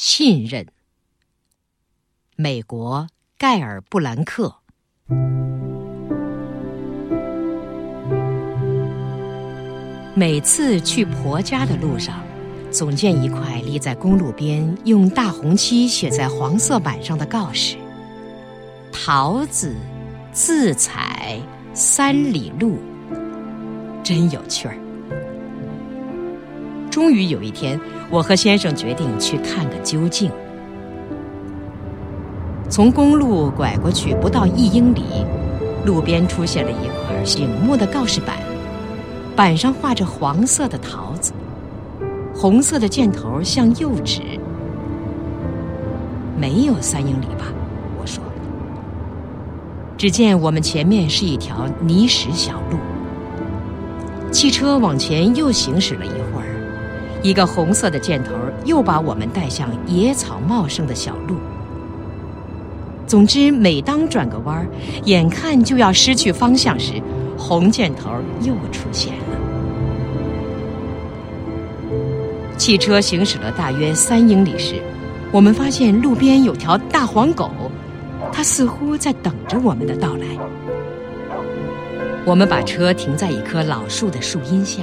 信任。美国盖尔布兰克。每次去婆家的路上，总见一块立在公路边、用大红漆写在黄色板上的告示：“桃子自采三里路。”真有趣儿。终于有一天，我和先生决定去看个究竟。从公路拐过去不到一英里，路边出现了一块醒目的告示板，板上画着黄色的桃子，红色的箭头向右指。没有三英里吧？我说。只见我们前面是一条泥石小路。汽车往前又行驶了一会儿，一个红色的箭头又把我们带向野草茂盛的小路。总之，每当转个弯儿，眼看就要失去方向时，红箭头又出现了。汽车行驶了大约三英里时，我们发现路边有条大黄狗，它似乎在等着我们的到来。我们把车停在一棵老树的树荫下，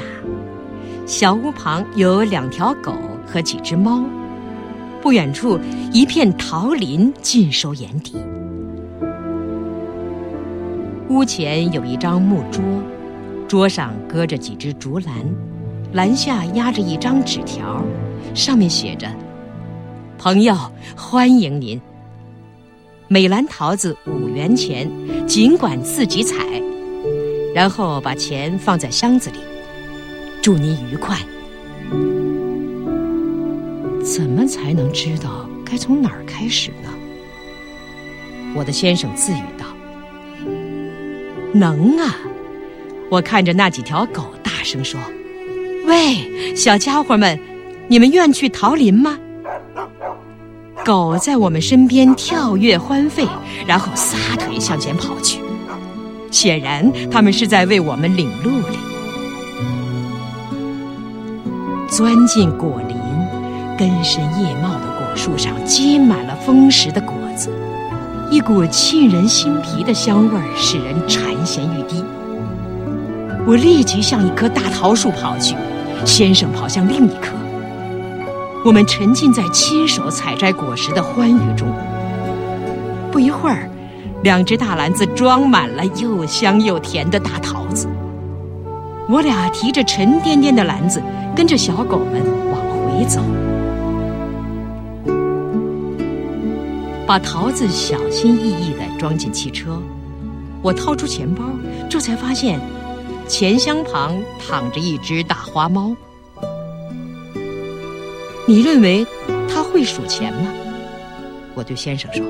小屋旁有两条狗和几只猫，不远处一片桃林尽收眼底。屋前有一张木桌，桌上搁着几只竹篮，篮下压着一张纸条，上面写着：“朋友，欢迎您。每篮桃子五元钱，尽管自己采。”然后把钱放在箱子里，祝您愉快。怎么才能知道该从哪儿开始呢？我的先生自语道：“能啊！”我看着那几条狗，大声说：“喂，小家伙们，你们愿去桃林吗？”狗在我们身边跳跃欢吠，然后撒腿向前跑去。显然，他们是在为我们领路哩。钻进果林，根深叶茂的果树上结满了丰实的果子，一股沁人心脾的香味儿使人馋涎欲滴。我立即向一棵大桃树跑去，先生跑向另一棵。我们沉浸在亲手采摘果实的欢愉中。不一会儿。两只大篮子装满了又香又甜的大桃子，我俩提着沉甸甸的篮子，跟着小狗们往回走，把桃子小心翼翼地装进汽车。我掏出钱包，这才发现钱箱旁躺着一只大花猫。你认为它会数钱吗？我对先生说。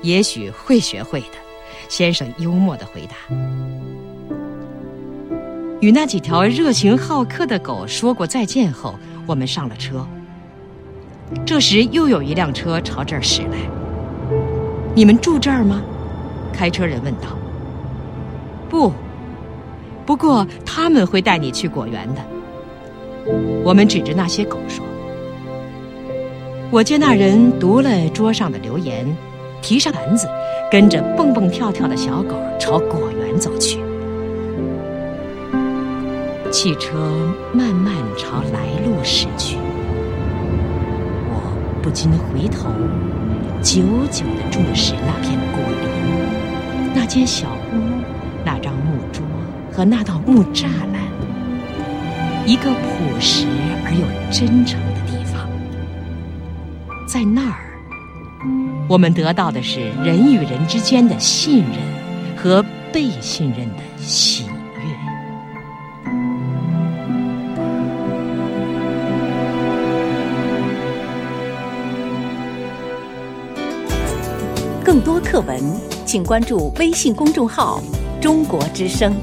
也许会学会的，先生幽默的回答。与那几条热情好客的狗说过再见后，我们上了车。这时又有一辆车朝这儿驶来。你们住这儿吗？开车人问道。不，不过他们会带你去果园的。我们指着那些狗说。我见那人读了桌上的留言。提上篮子，跟着蹦蹦跳跳的小狗朝果园走去。汽车慢慢朝来路驶去，我不禁回头，久久地注视那片果林、那间小屋、那张木桌和那道木栅栏，一个朴实而又真诚的地方，在那儿。我们得到的是人与人之间的信任和被信任的喜课文，请关注微信公众号“中国之声”。